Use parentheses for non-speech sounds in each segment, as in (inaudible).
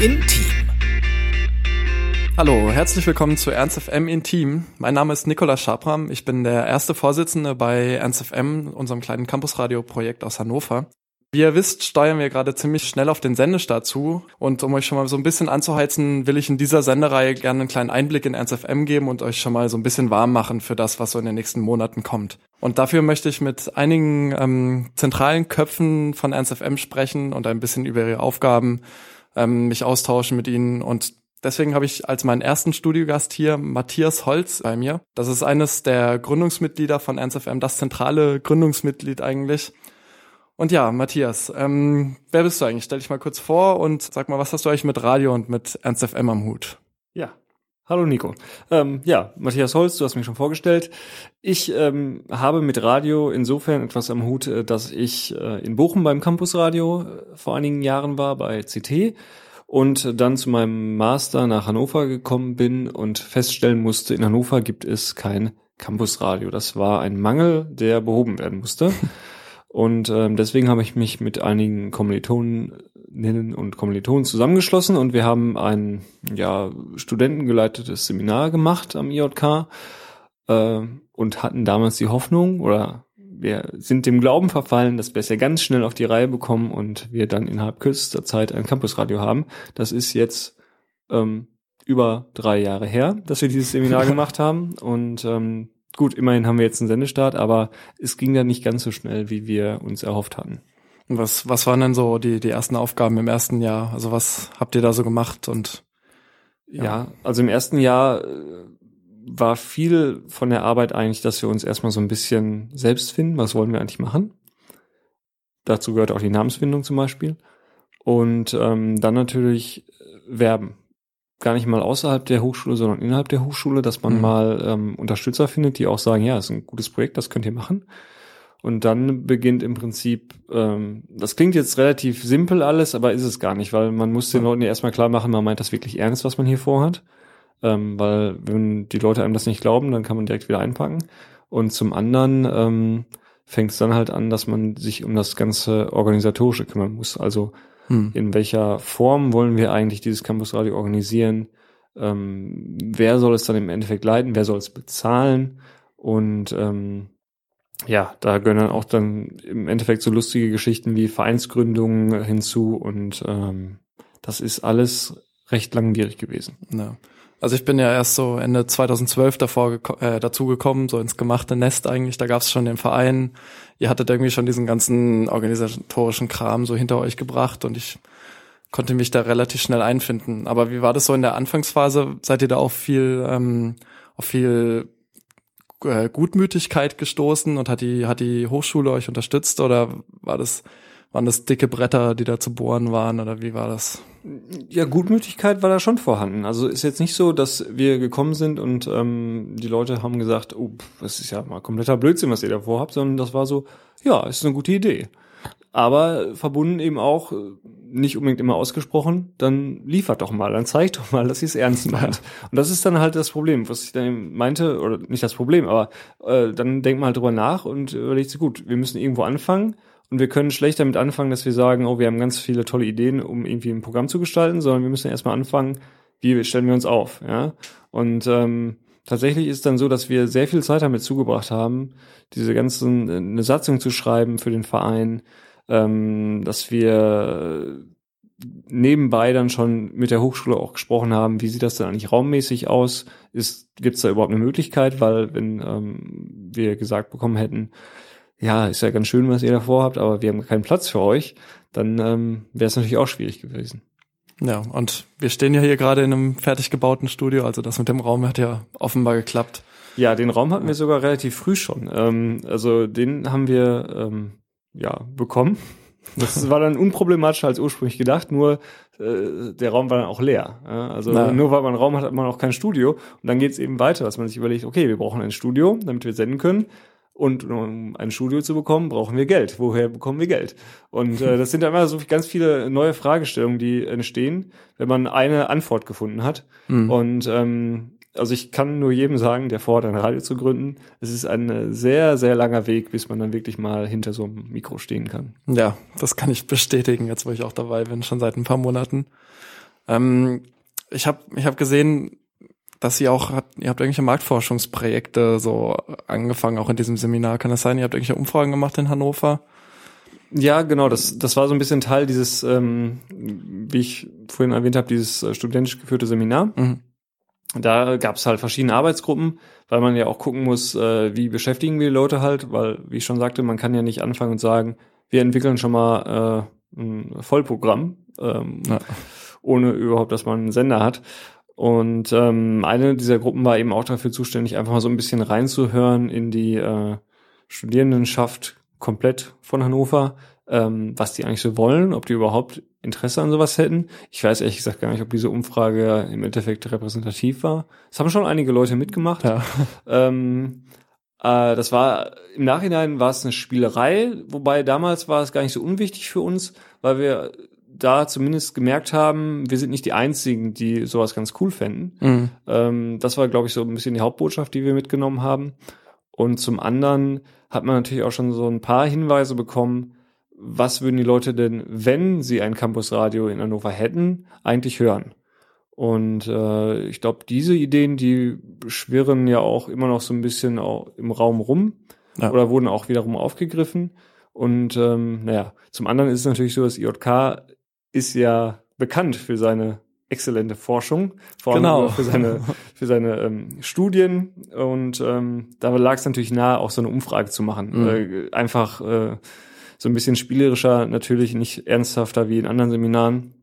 Intim. Hallo, herzlich willkommen zu Ernst FM Intim. Mein Name ist Nikolaus Schabram. Ich bin der erste Vorsitzende bei Ernst FM, unserem kleinen Campusradio-Projekt aus Hannover. Wie ihr wisst, steuern wir gerade ziemlich schnell auf den Sendestart zu. Und um euch schon mal so ein bisschen anzuheizen, will ich in dieser Sendereihe gerne einen kleinen Einblick in Ernst FM geben und euch schon mal so ein bisschen warm machen für das, was so in den nächsten Monaten kommt. Und dafür möchte ich mit einigen ähm, zentralen Köpfen von Ernst FM sprechen und ein bisschen über ihre Aufgaben ähm, mich austauschen mit ihnen und Deswegen habe ich als meinen ersten Studiogast hier Matthias Holz bei mir. Das ist eines der Gründungsmitglieder von Ernst FM, das zentrale Gründungsmitglied eigentlich. Und ja, Matthias, ähm, wer bist du eigentlich? Stell dich mal kurz vor und sag mal, was hast du eigentlich mit Radio und mit Ernst FM am Hut? Ja, Hallo Nico. Ähm, ja, Matthias Holz, du hast mich schon vorgestellt. Ich ähm, habe mit Radio insofern etwas am Hut, äh, dass ich äh, in Bochum beim Campusradio äh, vor einigen Jahren war, bei CT und dann zu meinem Master nach Hannover gekommen bin und feststellen musste, in Hannover gibt es kein Campusradio. Das war ein Mangel, der behoben werden musste. (laughs) Und ähm, deswegen habe ich mich mit einigen Kommilitoninnen und Kommilitonen zusammengeschlossen und wir haben ein ja, studentengeleitetes Seminar gemacht am IJK äh, und hatten damals die Hoffnung oder wir sind dem Glauben verfallen, dass wir es ja ganz schnell auf die Reihe bekommen und wir dann innerhalb kürzester Zeit ein Campusradio haben. Das ist jetzt ähm, über drei Jahre her, dass wir dieses Seminar (laughs) gemacht haben. Und ähm, gut, immerhin haben wir jetzt einen Sendestart, aber es ging dann nicht ganz so schnell, wie wir uns erhofft hatten. Was, was waren denn so die, die ersten Aufgaben im ersten Jahr? Also was habt ihr da so gemacht und ja, ja also im ersten Jahr äh, war viel von der Arbeit eigentlich, dass wir uns erstmal so ein bisschen selbst finden. Was wollen wir eigentlich machen? Dazu gehört auch die Namensfindung zum Beispiel. Und ähm, dann natürlich äh, werben. Gar nicht mal außerhalb der Hochschule, sondern innerhalb der Hochschule, dass man mhm. mal ähm, Unterstützer findet, die auch sagen, ja, ist ein gutes Projekt, das könnt ihr machen. Und dann beginnt im Prinzip, ähm, das klingt jetzt relativ simpel alles, aber ist es gar nicht, weil man muss den Leuten ja erstmal klar machen, man meint das wirklich ernst, was man hier vorhat ähm, weil wenn die Leute einem das nicht glauben, dann kann man direkt wieder einpacken. Und zum anderen ähm, fängt es dann halt an, dass man sich um das ganze Organisatorische kümmern muss. Also hm. in welcher Form wollen wir eigentlich dieses Campusradio organisieren? Ähm, wer soll es dann im Endeffekt leiten? Wer soll es bezahlen? Und ähm, ja, da gehören dann auch dann im Endeffekt so lustige Geschichten wie Vereinsgründungen hinzu und ähm, das ist alles recht langwierig gewesen. Ja. Also ich bin ja erst so Ende 2012 davor äh, dazu gekommen, so ins gemachte Nest eigentlich. Da gab es schon den Verein. Ihr hattet irgendwie schon diesen ganzen organisatorischen Kram so hinter euch gebracht und ich konnte mich da relativ schnell einfinden. Aber wie war das so in der Anfangsphase? Seid ihr da auch viel ähm, auf viel äh, Gutmütigkeit gestoßen und hat die hat die Hochschule euch unterstützt oder war das waren das dicke Bretter, die da zu bohren waren oder wie war das? Ja, Gutmütigkeit war da schon vorhanden. Also ist jetzt nicht so, dass wir gekommen sind und ähm, die Leute haben gesagt, oh, das ist ja mal kompletter Blödsinn, was ihr da vorhabt, sondern das war so, ja, ist eine gute Idee. Aber verbunden eben auch, nicht unbedingt immer ausgesprochen, dann liefert doch mal, dann zeigt doch mal, dass ihr es ernst meint. Ja. Und das ist dann halt das Problem, was ich dann meinte, oder nicht das Problem, aber äh, dann denkt man halt drüber nach und überlegt sich, gut, wir müssen irgendwo anfangen und wir können schlecht damit anfangen, dass wir sagen, oh, wir haben ganz viele tolle Ideen, um irgendwie ein Programm zu gestalten, sondern wir müssen erstmal anfangen, wie stellen wir uns auf, ja. Und ähm, tatsächlich ist es dann so, dass wir sehr viel Zeit damit zugebracht haben, diese ganzen eine Satzung zu schreiben für den Verein, ähm, dass wir nebenbei dann schon mit der Hochschule auch gesprochen haben, wie sieht das denn eigentlich raummäßig aus? Ist gibt's da überhaupt eine Möglichkeit? Weil wenn ähm, wir gesagt bekommen hätten, ja, ist ja ganz schön, was ihr davor habt, aber wir haben keinen Platz für euch, dann ähm, wäre es natürlich auch schwierig gewesen. Ja, und wir stehen ja hier gerade in einem fertig gebauten Studio, also das mit dem Raum hat ja offenbar geklappt. Ja, den Raum hatten wir sogar relativ früh schon. Ähm, also den haben wir ähm, ja bekommen. Das (laughs) war dann unproblematischer als ursprünglich gedacht, nur äh, der Raum war dann auch leer. Ja? Also Na. nur weil man einen Raum hat, hat man auch kein Studio. Und dann geht es eben weiter, dass man sich überlegt, okay, wir brauchen ein Studio, damit wir senden können. Und um ein Studio zu bekommen, brauchen wir Geld. Woher bekommen wir Geld? Und äh, das sind immer so ganz viele neue Fragestellungen, die entstehen, wenn man eine Antwort gefunden hat. Mhm. Und ähm, also ich kann nur jedem sagen, der vorhat, ein Radio zu gründen, es ist ein sehr, sehr langer Weg, bis man dann wirklich mal hinter so einem Mikro stehen kann. Ja, das kann ich bestätigen, jetzt wo ich auch dabei bin, schon seit ein paar Monaten. Ähm, ich habe ich hab gesehen, dass ihr auch, ihr habt irgendwelche Marktforschungsprojekte so angefangen, auch in diesem Seminar. Kann das sein? Ihr habt irgendwelche Umfragen gemacht in Hannover? Ja, genau. Das, das war so ein bisschen Teil dieses, ähm, wie ich vorhin erwähnt habe, dieses äh, studentisch geführte Seminar. Mhm. Da gab es halt verschiedene Arbeitsgruppen, weil man ja auch gucken muss, äh, wie beschäftigen wir die Leute halt, weil, wie ich schon sagte, man kann ja nicht anfangen und sagen, wir entwickeln schon mal äh, ein Vollprogramm, ähm, ja. ohne überhaupt, dass man einen Sender hat. Und ähm, eine dieser Gruppen war eben auch dafür zuständig, einfach mal so ein bisschen reinzuhören in die äh, Studierendenschaft komplett von Hannover, ähm, was die eigentlich so wollen, ob die überhaupt Interesse an sowas hätten. Ich weiß ehrlich gesagt gar nicht, ob diese Umfrage im Endeffekt repräsentativ war. Es haben schon einige Leute mitgemacht. Ja. Ähm, äh, das war im Nachhinein war es eine Spielerei, wobei damals war es gar nicht so unwichtig für uns, weil wir da zumindest gemerkt haben, wir sind nicht die Einzigen, die sowas ganz cool fänden. Mhm. Ähm, das war, glaube ich, so ein bisschen die Hauptbotschaft, die wir mitgenommen haben. Und zum anderen hat man natürlich auch schon so ein paar Hinweise bekommen, was würden die Leute denn, wenn sie ein Campusradio in Hannover hätten, eigentlich hören. Und äh, ich glaube, diese Ideen, die schwirren ja auch immer noch so ein bisschen auch im Raum rum ja. oder wurden auch wiederum aufgegriffen. Und ähm, naja, zum anderen ist es natürlich so, dass IJK ist ja bekannt für seine exzellente Forschung, vor allem genau. für seine, (laughs) für seine ähm, Studien. Und ähm, da lag es natürlich nahe, auch so eine Umfrage zu machen. Mhm. Äh, einfach äh, so ein bisschen spielerischer, natürlich nicht ernsthafter wie in anderen Seminaren.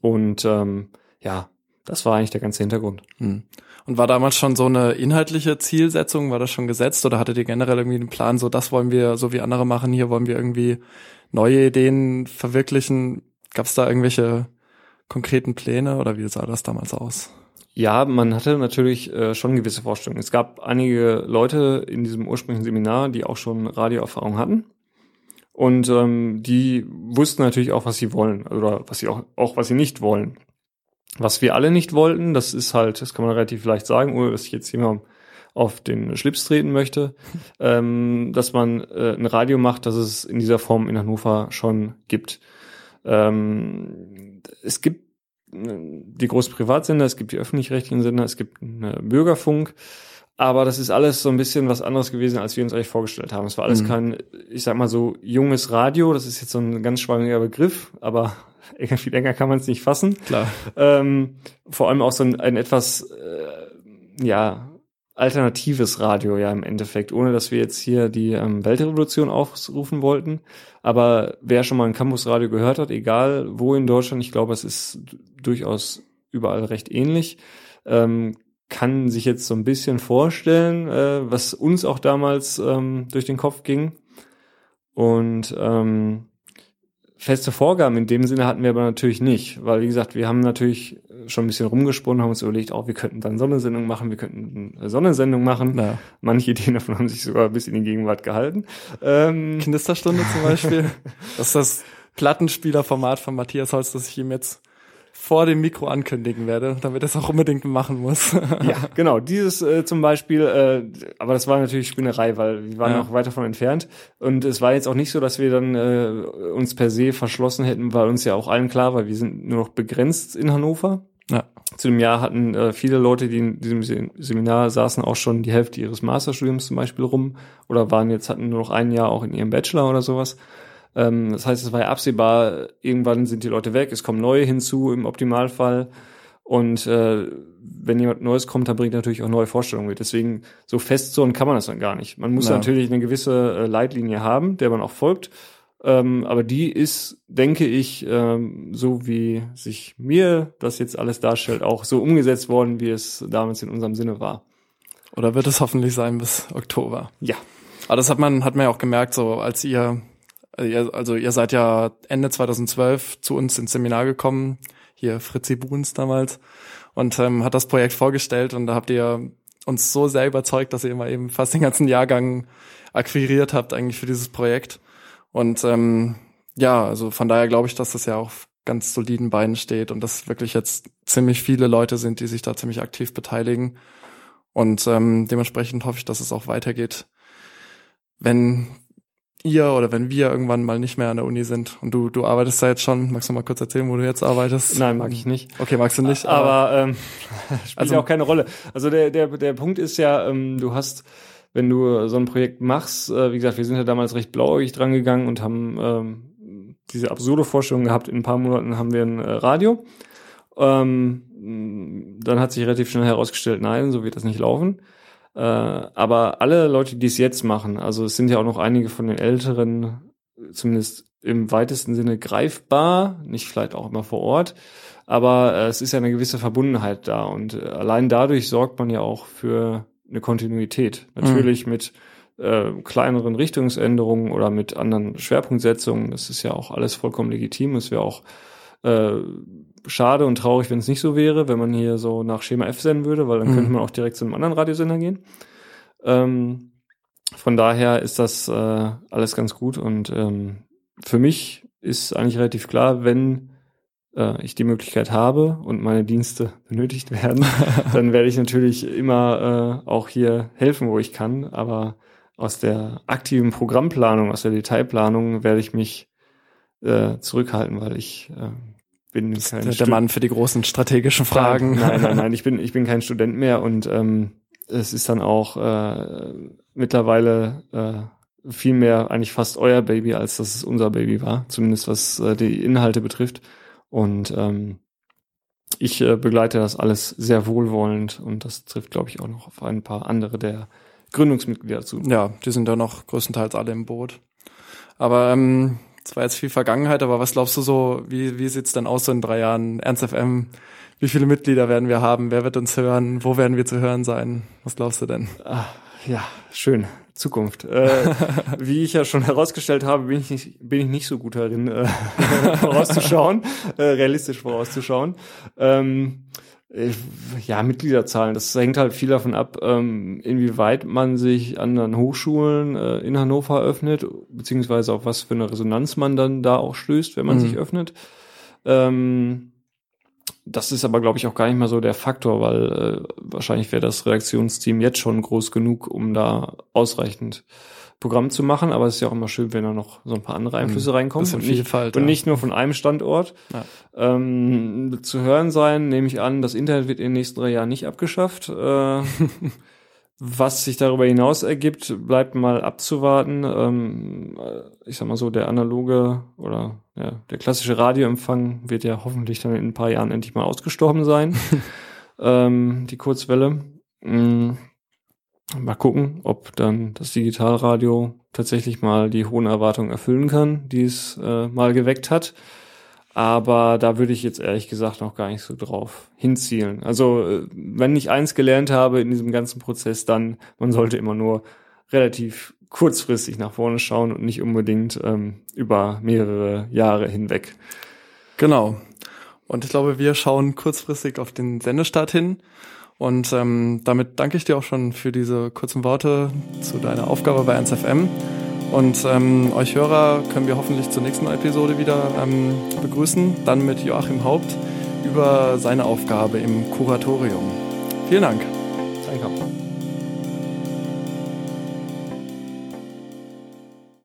Und ähm, ja, das war eigentlich der ganze Hintergrund. Mhm. Und war damals schon so eine inhaltliche Zielsetzung, war das schon gesetzt oder hattet ihr generell irgendwie einen Plan, so das wollen wir, so wie andere machen, hier wollen wir irgendwie neue Ideen verwirklichen? Gab es da irgendwelche konkreten Pläne oder wie sah das damals aus? Ja, man hatte natürlich äh, schon gewisse Vorstellungen. Es gab einige Leute in diesem ursprünglichen Seminar, die auch schon Radioerfahrung hatten. Und ähm, die wussten natürlich auch, was sie wollen oder was sie auch, auch was sie nicht wollen. Was wir alle nicht wollten, das ist halt, das kann man relativ leicht sagen, ohne dass ich jetzt jemand auf den Schlips treten möchte, (laughs) ähm, dass man äh, ein Radio macht, das es in dieser Form in Hannover schon gibt. Ähm, es gibt äh, die großen Privatsender, es gibt die öffentlich-rechtlichen Sender, es gibt einen Bürgerfunk, aber das ist alles so ein bisschen was anderes gewesen, als wir uns eigentlich vorgestellt haben. Es war alles mhm. kein, ich sag mal so, junges Radio, das ist jetzt so ein ganz schwammiger Begriff, aber (laughs) viel länger kann man es nicht fassen. Klar. Ähm, vor allem auch so ein, ein etwas, äh, ja, alternatives Radio ja im Endeffekt, ohne dass wir jetzt hier die ähm, Weltrevolution aufrufen wollten. Aber wer schon mal ein Campusradio gehört hat, egal wo in Deutschland, ich glaube, es ist durchaus überall recht ähnlich, ähm, kann sich jetzt so ein bisschen vorstellen, äh, was uns auch damals ähm, durch den Kopf ging. Und ähm, feste Vorgaben in dem Sinne hatten wir aber natürlich nicht, weil wie gesagt, wir haben natürlich schon ein bisschen rumgesponnen, haben uns überlegt, auch oh, wir könnten dann Sonnensendung machen, wir könnten eine Sonnensendung machen. Ja. Manche Ideen davon haben sich sogar bis in die Gegenwart gehalten. Ähm, Knisterstunde zum Beispiel. (laughs) das ist das Plattenspielerformat von Matthias Holz, das ich ihm jetzt vor dem Mikro ankündigen werde, damit es auch unbedingt machen muss. ja, genau. Dieses äh, zum Beispiel, äh, aber das war natürlich Spinnerei, weil wir waren ja. noch weit davon entfernt. Und es war jetzt auch nicht so, dass wir dann äh, uns per se verschlossen hätten, weil uns ja auch allen klar war, wir sind nur noch begrenzt in Hannover. Ja. Zu dem Jahr hatten äh, viele Leute, die in diesem Seminar saßen, auch schon die Hälfte ihres Masterstudiums zum Beispiel rum oder waren jetzt, hatten nur noch ein Jahr auch in ihrem Bachelor oder sowas. Ähm, das heißt, es war ja absehbar, irgendwann sind die Leute weg, es kommen neue hinzu im Optimalfall. Und äh, wenn jemand Neues kommt, dann bringt er natürlich auch neue Vorstellungen mit. Deswegen so fest so kann man das dann gar nicht. Man muss ja. natürlich eine gewisse äh, Leitlinie haben, der man auch folgt. Ähm, aber die ist, denke ich, ähm, so wie sich mir das jetzt alles darstellt, auch so umgesetzt worden, wie es damals in unserem Sinne war. Oder wird es hoffentlich sein bis Oktober? Ja. Aber das hat man, hat man ja auch gemerkt, so als ihr also, also ihr seid ja Ende 2012 zu uns ins Seminar gekommen, hier Fritzi Buhns damals, und ähm, hat das Projekt vorgestellt und da habt ihr uns so sehr überzeugt, dass ihr immer eben fast den ganzen Jahrgang akquiriert habt eigentlich für dieses Projekt. Und ähm, ja, also von daher glaube ich, dass das ja auch ganz soliden Beinen steht und dass wirklich jetzt ziemlich viele Leute sind, die sich da ziemlich aktiv beteiligen. Und ähm, dementsprechend hoffe ich, dass es auch weitergeht. Wenn ihr oder wenn wir irgendwann mal nicht mehr an der Uni sind und du, du arbeitest da jetzt schon, magst du mal kurz erzählen, wo du jetzt arbeitest? Nein, mag ich nicht. Okay, magst du nicht. Aber, aber ähm, (laughs) spielt also, auch keine Rolle. Also der, der, der Punkt ist ja, ähm, du hast, wenn du so ein Projekt machst, äh, wie gesagt, wir sind ja damals recht blauäugig dran gegangen und haben ähm, diese absurde Vorstellung gehabt, in ein paar Monaten haben wir ein äh, Radio. Ähm, dann hat sich relativ schnell herausgestellt, nein, so wird das nicht laufen. Äh, aber alle Leute, die es jetzt machen, also es sind ja auch noch einige von den Älteren, zumindest im weitesten Sinne greifbar, nicht vielleicht auch immer vor Ort, aber äh, es ist ja eine gewisse Verbundenheit da und äh, allein dadurch sorgt man ja auch für eine Kontinuität. Natürlich mhm. mit äh, kleineren Richtungsänderungen oder mit anderen Schwerpunktsetzungen, das ist ja auch alles vollkommen legitim, es wäre auch äh, schade und traurig, wenn es nicht so wäre, wenn man hier so nach Schema F senden würde, weil dann mhm. könnte man auch direkt zu einem anderen Radiosender gehen. Ähm, von daher ist das äh, alles ganz gut und ähm, für mich ist eigentlich relativ klar, wenn äh, ich die Möglichkeit habe und meine Dienste (laughs) benötigt werden, (laughs) dann werde ich natürlich immer äh, auch hier helfen, wo ich kann. Aber aus der aktiven Programmplanung, aus der Detailplanung werde ich mich äh, zurückhalten, weil ich äh, bin kein der, der Mann für die großen strategischen Fragen. Nein, nein, nein, ich bin ich bin kein Student mehr und ähm, es ist dann auch äh, mittlerweile äh, viel mehr eigentlich fast euer Baby, als dass es unser Baby war, zumindest was äh, die Inhalte betrifft. Und ähm, ich äh, begleite das alles sehr wohlwollend und das trifft, glaube ich, auch noch auf ein paar andere der Gründungsmitglieder zu. Ja, die sind ja noch größtenteils alle im Boot. Aber ähm, es war jetzt viel Vergangenheit, aber was glaubst du so, wie, wie sieht's denn aus so in drei Jahren? Ernst FM, wie viele Mitglieder werden wir haben? Wer wird uns hören? Wo werden wir zu hören sein? Was glaubst du denn? Ach, ja, schön. Zukunft. Äh, (laughs) wie ich ja schon herausgestellt habe, bin ich nicht, bin ich nicht so gut darin, äh, (laughs) vorauszuschauen, äh, realistisch vorauszuschauen. Ähm, äh, ja, Mitgliederzahlen, das hängt halt viel davon ab, ähm, inwieweit man sich an den Hochschulen äh, in Hannover öffnet, beziehungsweise auf was für eine Resonanz man dann da auch stößt, wenn man mhm. sich öffnet. Ähm, das ist aber, glaube ich, auch gar nicht mal so der Faktor, weil äh, wahrscheinlich wäre das Redaktionsteam jetzt schon groß genug, um da ausreichend Programm zu machen, aber es ist ja auch immer schön, wenn da noch so ein paar andere Einflüsse mhm. reinkommen und nicht, und nicht nur von einem Standort. Ja. Ähm, zu hören sein, nehme ich an, das Internet wird in den nächsten drei Jahren nicht abgeschafft. Äh, (laughs) was sich darüber hinaus ergibt, bleibt mal abzuwarten. Ähm, ich sag mal so, der analoge oder ja, der klassische Radioempfang wird ja hoffentlich dann in ein paar Jahren endlich mal ausgestorben sein. (laughs) ähm, die Kurzwelle. Mhm mal gucken, ob dann das Digitalradio tatsächlich mal die hohen Erwartungen erfüllen kann, die es äh, mal geweckt hat. Aber da würde ich jetzt ehrlich gesagt noch gar nicht so drauf hinzielen. Also äh, wenn ich eins gelernt habe in diesem ganzen Prozess, dann man sollte immer nur relativ kurzfristig nach vorne schauen und nicht unbedingt ähm, über mehrere Jahre hinweg. Genau. Und ich glaube, wir schauen kurzfristig auf den Sendestart hin und ähm, damit danke ich dir auch schon für diese kurzen Worte zu deiner Aufgabe bei 1FM. Und ähm, euch Hörer können wir hoffentlich zur nächsten Episode wieder ähm, begrüßen, dann mit Joachim Haupt über seine Aufgabe im Kuratorium. Vielen Dank. Danke.